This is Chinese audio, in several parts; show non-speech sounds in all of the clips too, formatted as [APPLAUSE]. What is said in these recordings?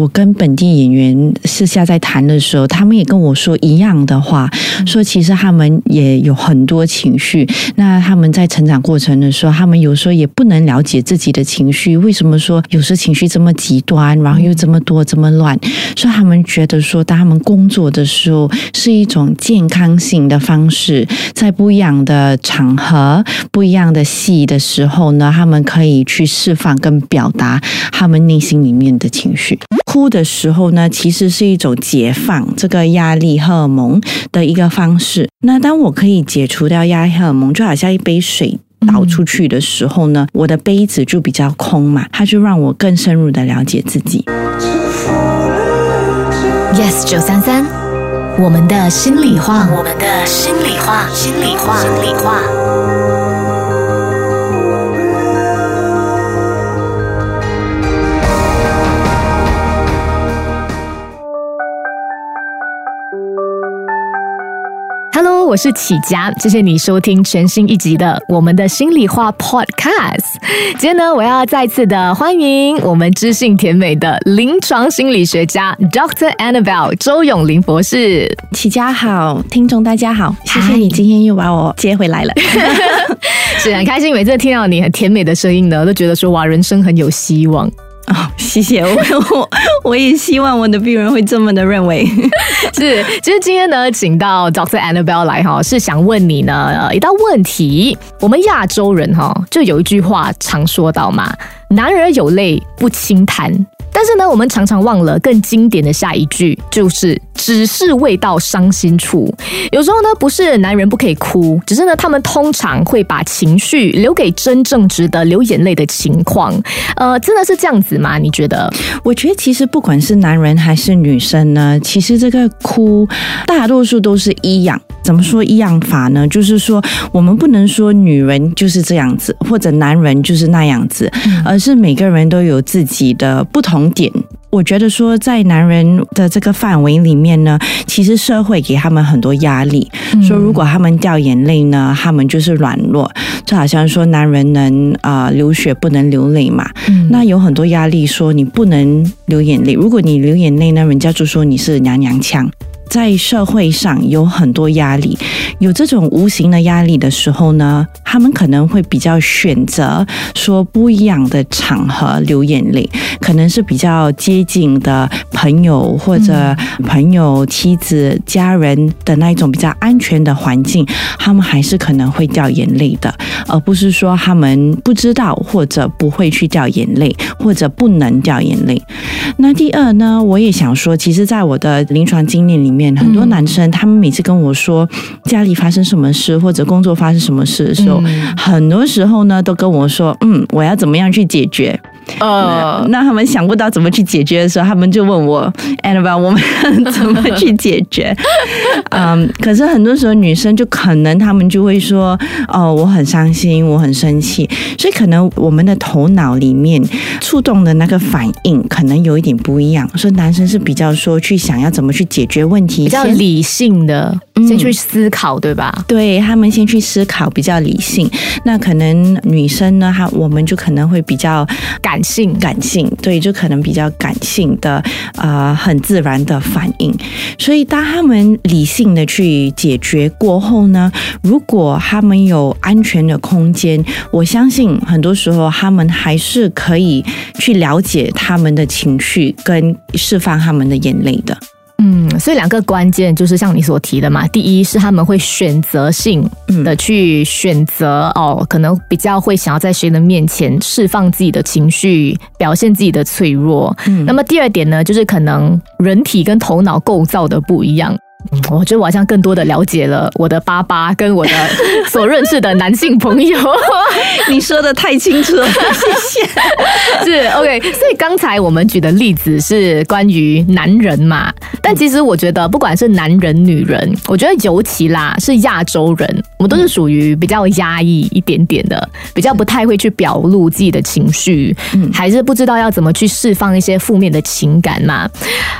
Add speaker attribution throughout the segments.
Speaker 1: 我跟本地演员私下在谈的时候，他们也跟我说一样的话，说其实他们也有很多情绪。那他们在成长过程的时候，他们有时候也不能了解自己的情绪，为什么说有时情绪这么极端，然后又这么多这么乱？所以他们觉得说，当他们工作的时候是一种健康性的方式，在不一样的场合、不一样的戏的时候呢，他们可以去释放跟表达他们内心里面的情绪。哭的时候呢，其实是一种解放这个压力荷尔蒙的一个方式。那当我可以解除掉压力荷尔蒙，就好像一杯水倒出去的时候呢，我的杯子就比较空嘛，它就让我更深入的了解自己。
Speaker 2: Yes 九三三，我们的心里话，我们的心里话，心里话，心里话。我是启佳，谢谢你收听全新一集的我们的心里话 Podcast。今天呢，我要再次的欢迎我们知性甜美的临床心理学家 Dr. Annabelle 周永林博士。
Speaker 1: 启佳好，听众大家好，谢谢你今天又把我接回来了，[LAUGHS]
Speaker 2: 是很开心。每次听到你很甜美的声音呢，都觉得说哇，人生很有希望。
Speaker 1: 谢谢我，我也希望我的病人会这么的认为。[LAUGHS]
Speaker 2: 是，其实今天呢，请到 Doctor Annabelle 来哈，是想问你呢一道问题。我们亚洲人哈，就有一句话常说到嘛，“男儿有泪不轻弹”。但是呢，我们常常忘了更经典的下一句，就是“只是未到伤心处”。有时候呢，不是男人不可以哭，只是呢，他们通常会把情绪留给真正值得流眼泪的情况。呃，真的是这样子吗？你觉得？
Speaker 1: 我觉得其实不管是男人还是女生呢，其实这个哭大多数都是一样。怎么说一样法呢？就是说，我们不能说女人就是这样子，或者男人就是那样子，而是每个人都有自己的不同。点，我觉得说在男人的这个范围里面呢，其实社会给他们很多压力，说如果他们掉眼泪呢，他们就是软弱，就好像说男人能啊流血不能流泪嘛，那有很多压力说你不能流眼泪，如果你流眼泪呢，人家就说你是娘娘腔。在社会上有很多压力，有这种无形的压力的时候呢，他们可能会比较选择说不一样的场合流眼泪，可能是比较接近的朋友或者朋友、妻子、家人的那一种比较安全的环境，他们还是可能会掉眼泪的，而不是说他们不知道或者不会去掉眼泪，或者不能掉眼泪。那第二呢，我也想说，其实，在我的临床经验里面。很多男生，他们每次跟我说家里发生什么事或者工作发生什么事的时候，很多时候呢，都跟我说：“嗯，我要怎么样去解决？”呃，那他们想不到怎么去解决的时候，他们就问我：“Annabelle，我们 [LAUGHS] 怎么去解决？” [LAUGHS] 嗯，可是很多时候女生就可能他们就会说：“哦，我很伤心，我很生气。”所以可能我们的头脑里面触动的那个反应可能有一点不一样。所以男生是比较说去想要怎么去解决问题，
Speaker 2: 比较理性的。先去思考，对吧？
Speaker 1: 对他们先去思考，比较理性。那可能女生呢，她，我们就可能会比较
Speaker 2: 感性，
Speaker 1: 感性，对，就可能比较感性的，呃，很自然的反应。所以，当他们理性的去解决过后呢，如果他们有安全的空间，我相信很多时候他们还是可以去了解他们的情绪，跟释放他们的眼泪的。
Speaker 2: 嗯，所以两个关键就是像你所提的嘛，第一是他们会选择性的去选择哦，可能比较会想要在谁的面前释放自己的情绪，表现自己的脆弱。嗯那么第二点呢，就是可能人体跟头脑构造的不一样。我觉得我好像更多的了解了我的爸爸跟我的 [LAUGHS] 所认识的男性朋友。[LAUGHS]
Speaker 1: 你说的太清楚了，[LAUGHS] 谢谢。
Speaker 2: 是 OK，所以刚才我们举的例子是关于男人嘛，但其实我觉得不管是男人女人，我觉得尤其啦是亚洲人，我们都是属于比较压抑一点点的，比较不太会去表露自己的情绪，还是不知道要怎么去释放一些负面的情感嘛。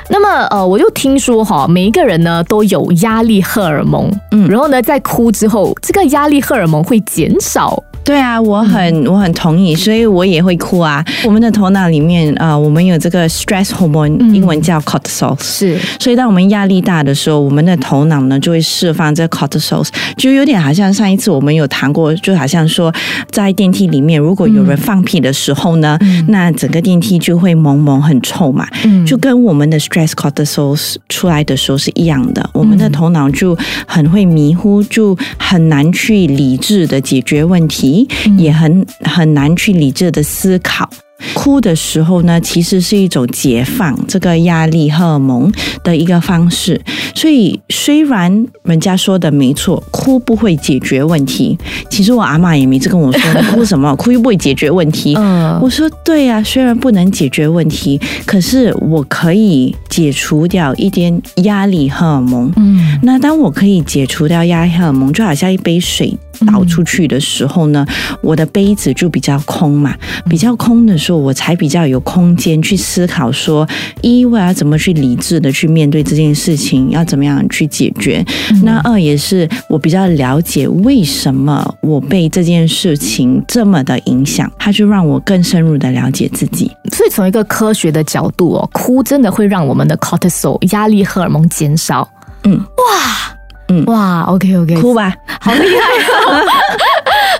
Speaker 2: 那么呃，我就听说哈，每一个人呢。都有压力荷尔蒙，嗯，然后呢，在哭之后，这个压力荷尔蒙会减少。
Speaker 1: 对啊，我很我很同意，所以我也会哭啊。我们的头脑里面啊、呃我们有这个 stress hormone，、
Speaker 2: 嗯。
Speaker 1: 英文叫 cortisol。
Speaker 2: 是。
Speaker 1: 所以，当我们压力大的时候，我们的头脑呢就会释放这 cortisol，就有点好像上一次我们有谈过，就好像说在电梯里面，如果有人放屁的时候呢，那整个电梯就会蒙蒙很臭嘛，
Speaker 2: 嗯。
Speaker 1: 就跟我们的 stress cortisol 出来的时候是一样的，我们的头脑就很会迷糊，就很难去理智的解决问题，也很很难去理智的思考。哭的时候呢，其实是一种解放这个压力荷尔蒙的一个方式。所以，虽然人家说的没错，哭不会解决问题，其实我阿妈也每次跟我说：“你哭什么？哭又不会解决问题。[LAUGHS] ”
Speaker 2: 嗯
Speaker 1: 我说对呀、虽然不能解决问题，可是我可以解除掉一点压力荷尔蒙。
Speaker 2: 嗯
Speaker 1: 那当我可以解除掉压力荷尔蒙，就好像一杯水倒出去的时候呢，我的杯子就比较空嘛，比较空的时候，我才比较有空间去思考说，一我要怎么去理智的去面对这件事情，要怎么样去解决。那二也是我比较了解为什么我被这件事情这么的影响，它就让我更深入的了解自己。
Speaker 2: 所以从一个科学的角度哦，哭真的会让我们的 cortisol 压力荷尔蒙减少。
Speaker 1: 嗯，
Speaker 2: 哇，
Speaker 1: 嗯。
Speaker 2: 哇，OK OK，
Speaker 1: 哭吧，
Speaker 2: 好厉害哦！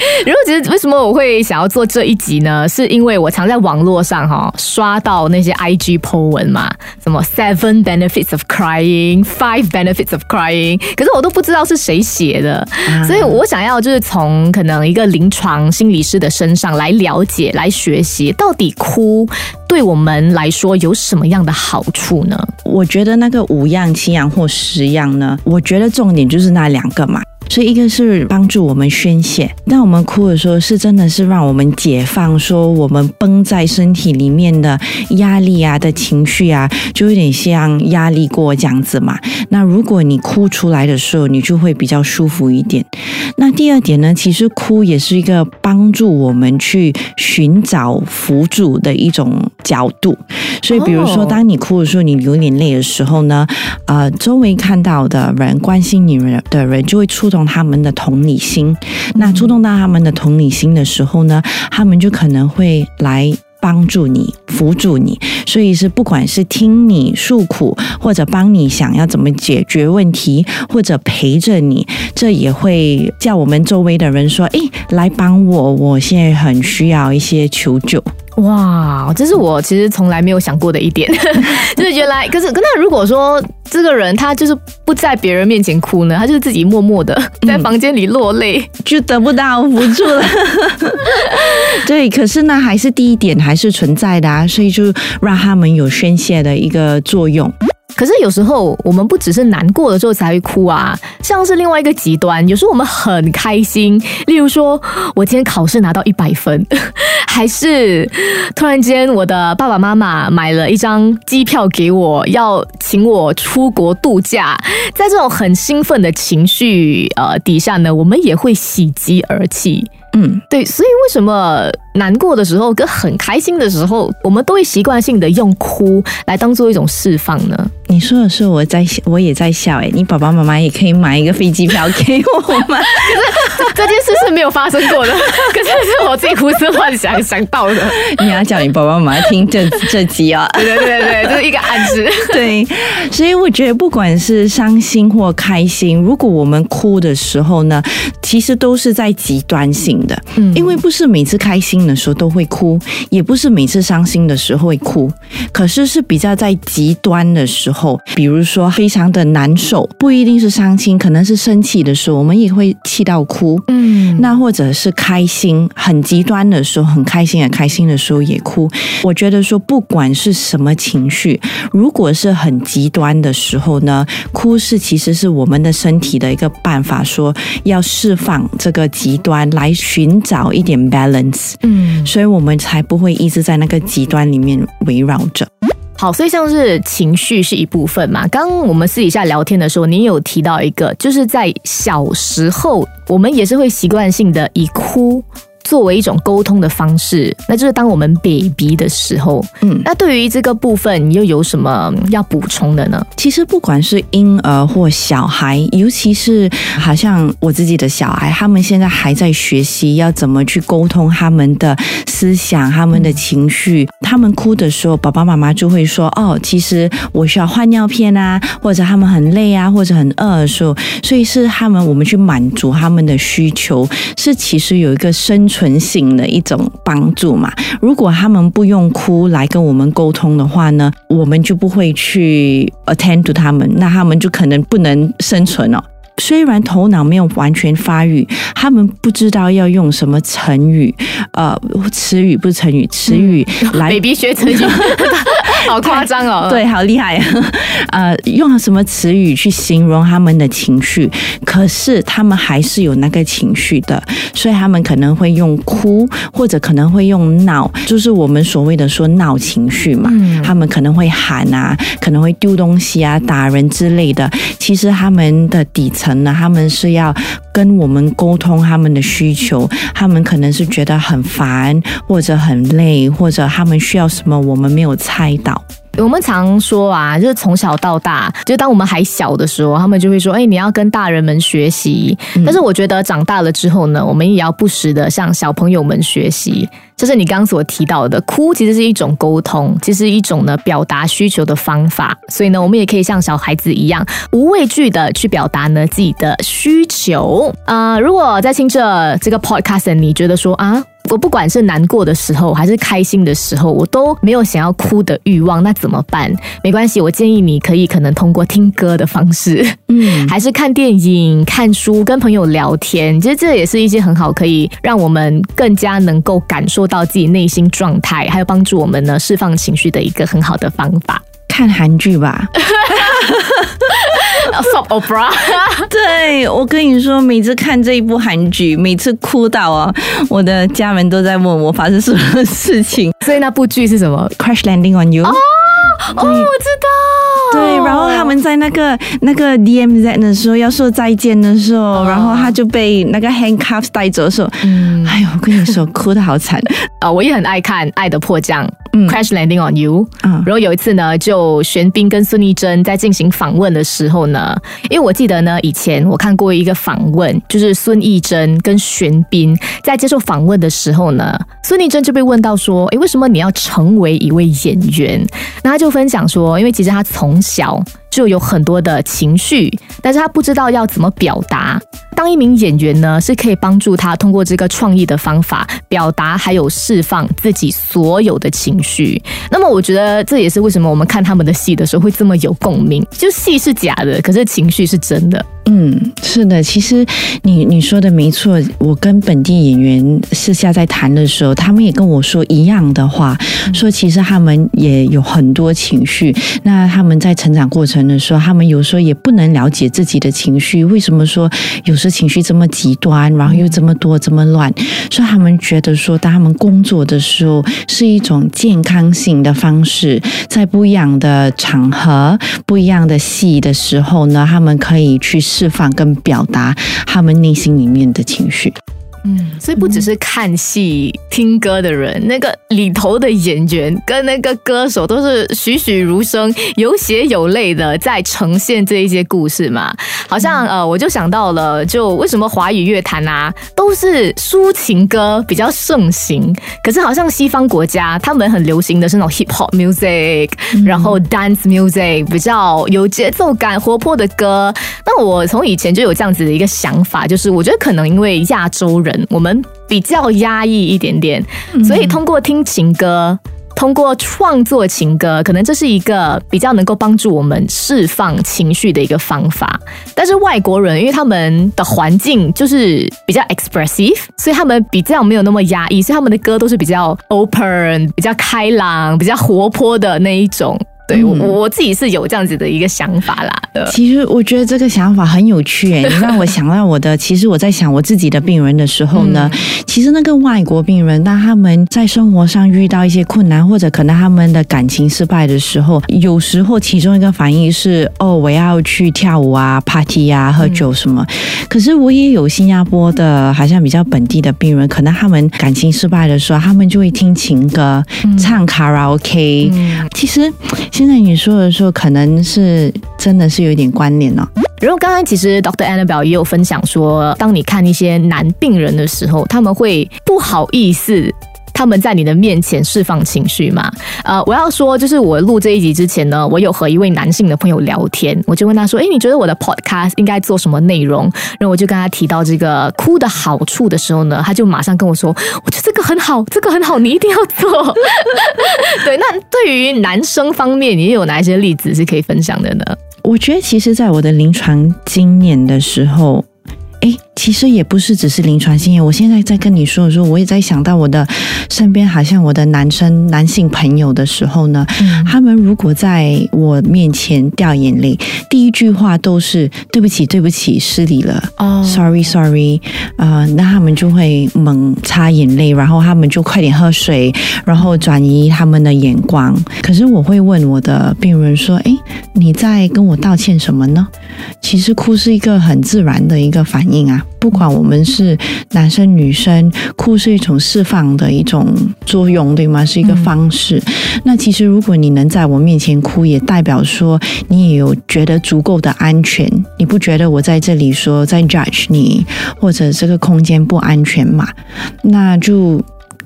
Speaker 2: [LAUGHS] 然后其实为什么我会想要做这一集呢？是因为我常在网络上哈、刷到那些 IG po 文嘛，什么 seven benefits of crying, five benefits of crying，可是我都不知道是谁写的，所以我想要就是从可能一个临床心理师的身上来了解、来学习，到底哭对我们来说有什么样的好处呢？
Speaker 1: 我觉得那个五样、七样或十样呢，我觉得重点就是那两个嘛。所以一个是帮助我们宣泄，当我们哭的时候，是真的是让我们解放，说我们绷在身体里面的压力啊的情绪啊，就有点像压力锅这样子嘛。那如果你哭出来的时候，你就会比较舒服一点。那第二点呢，其实哭也是一个帮助我们去寻找辅助的一种角度。所以，比如说，
Speaker 2: 哦
Speaker 1: 当你哭的时候，你流眼泪的时候呢，呃，周围看到的人、关心你的人，就会触动他们的同理心。那触动到他们的同理心的时候呢，他们就可能会来。帮助你，辅助你，所以是不管是听你诉苦，或者帮你想要怎么解决问题，或者陪着你，这也会叫我们周围的人说：“诶，来帮我，我现在很需要一些求救。”
Speaker 2: 哇，这是我其实从来没有想过的一点，[LAUGHS] 就是原来，可是，可那如果说这个人他就是不在别人面前哭呢，他就是自己默默的在房间里落泪，
Speaker 1: 就得不到辅助了。[LAUGHS] 对，可是呢，还是第一点还是存在的啊，所以就让他们有宣泄的一个作用。
Speaker 2: 可是有时候我们不只是难过的时候才会哭啊，像是另外一个极端，有时候我们很开心，例如说我今天考试拿到一百分，[LAUGHS] 还是突然间我的爸爸妈妈买了一张机票给我，要请我出国度假，在这种很兴奋的情绪呃底下呢，我们也会喜极而泣。
Speaker 1: 嗯，
Speaker 2: 对，所以为什么难过的时候跟很开心的时候，我们都会习惯性的用哭来当做一种释放呢？
Speaker 1: 你说的是我在笑，我也在笑。哎，你爸爸妈妈也可以买一个飞机票给我吗？[LAUGHS]
Speaker 2: 这件事是没有发生过的，[LAUGHS] 可是是我自己胡思乱想想到的。
Speaker 1: 你要叫你爸爸妈妈听这这集 [LAUGHS] 啊。
Speaker 2: 对对对对，这是一个暗示。
Speaker 1: 对，所以我觉得不管是伤心或开心，如果我们哭的时候呢，其实都是在极端性的，
Speaker 2: 嗯
Speaker 1: 因为不是每次开心的时候都会哭，也不是每次伤心的时候会哭，可是是比较在极端的时候，比如说非常的难受，不一定是伤心，可能是生气的时候，我们也会气到哭。
Speaker 2: 嗯，
Speaker 1: 那或者是开心，很极端的时候，很开心，很开心的时候也哭。我觉得说，不管是什么情绪，如果是很极端的时候呢，哭是其实是我们的身体的一个办法，说要释放这个极端，来寻找一点 balance，
Speaker 2: 嗯，
Speaker 1: 所以我们才不会一直在那个极端里面围绕着。
Speaker 2: 好，所以像是情绪是一部分嘛。刚刚我们私底下聊天的时候，你有提到一个，就是在小时候，我们也是会习惯性的以哭。作为一种沟通的方式，那就是当我们 baby 的时候，嗯，那对于这个部分，你又有什么要补充的呢？
Speaker 1: 其实不管是婴儿或小孩，尤其是好像我自己的小孩，他们现在还在学习要怎么去沟通他们的思想、他们的情绪。他们哭的时候，爸爸妈妈就会说：“哦，其实我需要换尿片啊，或者他们很累啊，或者很饿的时候，所以是他们我们去满足他们的需求，是其实有一个生存性的一种帮助嘛。如果他们不用哭来跟我们沟通的话呢，我们就不会去 attend to 他们，那他们就可能不能生存了。虽然头脑没有完全发育，他们不知道要用什么成语，呃，词语不是成语，词语来 [LAUGHS]
Speaker 2: baby 学成语。[LAUGHS] 好夸张哦！
Speaker 1: 对，好厉害。[LAUGHS] 呃，用了什么词语去形容他们的情绪？可是他们还是有那个情绪的，所以他们可能会用哭，或者可能会用闹，就是我们所谓的说闹情绪嘛。他们可能会喊啊，可能会丢东西啊、打人之类的。其实他们的底层呢，他们是要跟我们沟通他们的需求。他们可能是觉得很烦，或者很累，或者他们需要什么，我们没有猜到。
Speaker 2: 我们常说啊，就是从小到大，就当我们还小的时候，他们就会说：“哎，你要跟大人们学习。”但是我觉得长大了之后呢，我们也要不时的向小朋友们学习。就是你刚刚所提到的，哭其实是一种沟通，其实一种呢表达需求的方法。所以呢，我们也可以像小孩子一样，无畏惧的去表达呢自己的需求。啊，如果在听着这个 podcast，你觉得说啊？我不管是难过的时候还是开心的时候，我都没有想要哭的欲望，那怎么办？没关系，我建议你可以可能通过听歌的方式，嗯，[LAUGHS] 还是看电影、看书、跟朋友聊天，其实这也是一些很好可以让我们更加能够感受到自己内心状态，还有帮助我们呢释放情绪的一个很好的方法。
Speaker 1: 看韩剧吧。[LAUGHS]
Speaker 2: Soap opera，[LAUGHS]
Speaker 1: 对我跟你说，每次看这一部韩剧，每次哭到啊，我的家人都在问我发生什么事情。[LAUGHS]
Speaker 2: 所以那部剧是什么
Speaker 1: ？Crash Landing on You。
Speaker 2: 哦哦，我知道。
Speaker 1: 对，然后他们在那个那个 DMZ 的时候要说再见的时候，然后他就被那个 handcuffs 带走的时候，哎呦，我跟你说，哭的好惨
Speaker 2: 啊！我也很爱看《爱的迫降》。Crash landing on you。然后有一次呢，就玄彬跟孙艺珍在进行访问的时候呢，因为我记得呢，以前我看过一个访问，就是孙艺珍跟玄彬在接受访问的时候呢，孙艺珍就被问到说：“诶，为什么你要成为一位演员？”那他就分享说：“因为其实他从小。”就有很多的情绪，但是他不知道要怎么表达。当一名演员呢，是可以帮助他通过这个创意的方法表达，还有释放自己所有的情绪。那么，我觉得这也是为什么我们看他们的戏的时候会这么有共鸣。就戏是假的，可是情绪是真的。
Speaker 1: 嗯，是的，其实你你说的没错。我跟本地演员私下在谈的时候，他们也跟我说一样的话，说其实他们也有很多情绪。那他们在成长过程的时候，他们有时候也不能了解自己的情绪，为什么说有时情绪这么极端，然后又这么多这么乱？所以他们觉得说，当他们工作的时候是一种健康性的方式，在不一样的场合、不一样的戏的时候呢，他们可以去。释放跟表达他们内心里面的情绪。
Speaker 2: 嗯，所以不只是看戏、听歌的人，那个里头的演员跟那个歌手都是栩栩如生、有血有泪的在呈现这一些故事嘛。好像呃，我就想到了，就为什么华语乐坛啊都是抒情歌比较盛行，可是好像西方国家他们很流行的是那种 hip hop music，然后 dance music 比较有节奏感、活泼的歌。那我从以前就有这样子的一个想法，就是我觉得可能因为亚洲人。我们比较压抑一点点，所以通过听情歌，通过创作情歌，可能这是一个比较能够帮助我们释放情绪的一个方法。但是外国人，因为他们的环境就是比较 expressive，所以他们比较没有那么压抑，所以他们的歌都是比较 open、比较开朗、比较活泼的那一种。对我我自己是有这样子的一个想法啦。
Speaker 1: 其实我觉得这个想法很有趣，哎，你让我想到我的。其实我在想我自己的病人的时候呢，其实那个外国病人，当他们在生活上遇到一些困难，或者可能他们的感情失败的时候，有时候其中一个反应是哦，我要去跳舞啊、party 啊、喝酒什么。可是我也有新加坡的，好像比较本地的病人，可能他们感情失败的时候，他们就会听情歌、唱卡拉 OK。其实现在你说的时候，可能是真的是有一点关联了。
Speaker 2: 然后刚刚其实 Doctor Annabelle 也有分享说，当你看一些男病人的时候，他们会不好意思。他们在你的面前释放情绪嘛？呃，我要说，就是我录这一集之前呢，我有和一位男性的朋友聊天，我就问他说：“哎，你觉得我的 podcast 应该做什么内容？”然后我就跟他提到这个哭的好处的时候呢，他就马上跟我说：“我觉得这个很好，这个很好，你一定要做。[LAUGHS] ”对，那对于男生方面，你有哪一些例子是可以分享的呢？
Speaker 1: 我觉得，其实，在我的临床经验的时候。哎，其实也不是只是临床经验。我现在在跟你说的时候，我也在想到我的身边，好像我的男生、男性朋友的时候呢，他们如果在我面前掉眼泪，第一句话都是“对不起，对不起，失礼了”，哦，sorry，sorry，啊，那他们就会猛擦眼泪，然后他们就快点喝水，然后转移他们的眼光。可是我会问我的病人说：“哎，你在跟我道歉什么呢？”其实哭是一个很自然的一个反。应啊，不管我们是男生女生，哭是一种释放的一种作用，对吗？是一个方式。那其实如果你能在我面前哭，也代表说你也有觉得足够的安全，你不觉得我在这里说在 judge 你，或者这个空间不安全嘛？那就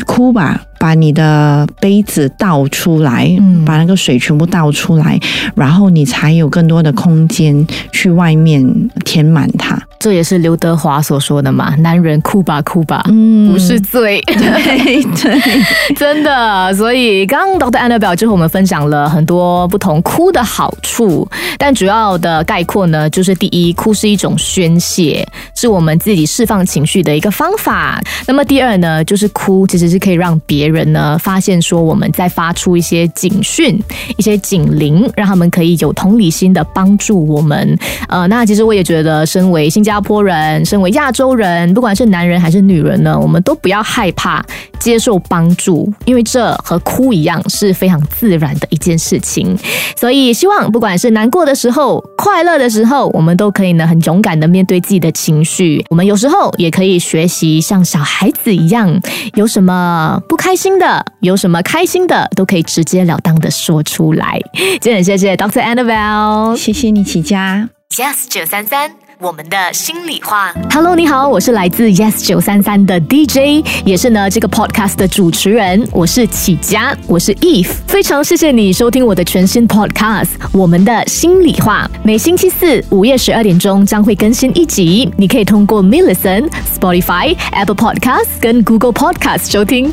Speaker 1: 哭吧。把你的杯子倒出来，把那个水全部倒出来，然后你才有更多的空间去外面填满它。
Speaker 2: 这也是刘德华所说的嘛，男人哭吧哭吧，不是罪。
Speaker 1: 对 [LAUGHS] 对，
Speaker 2: 真的。所以刚刚 Doctor Annabelle 之后，我们分享了很多不同哭的好处，但主要的概括呢，就是第一，哭是一种宣泄，是我们自己释放情绪的一个方法。那么第二呢，就是哭其实是可以让别别。人呢，发现说我们在发出一些警讯、一些警铃，让他们可以有同理心的帮助我们。呃，那其实我也觉得，身为新加坡人，身为亚洲人，不管是男人还是女人呢，我们都不要害怕接受帮助，因为这和哭一样是非常自然的一件事情。所以，希望不管是难过的时候、快乐的时候，我们都可以呢很勇敢的面对自己的情绪。我们有时候也可以学习像小孩子一样，有什么不开 [LAUGHS] 心。的有什么开心的都可以直截了当的说出来。[LAUGHS] 今天很谢谢 Doctor Annabelle，
Speaker 1: 谢谢你起家。
Speaker 2: Yes 九三三，我们的心里话。Hello，你好，我是来自 Yes 九三三的 DJ，也是呢这个 Podcast 的主持人。我是起家，我是 Eve。非常谢谢你收听我的全新 Podcast《我们的心里话》。每星期四午夜十二点钟将会更新一集，你可以通过 m i l l i c e n Spotify、Apple Podcast 跟 Google Podcast 收听。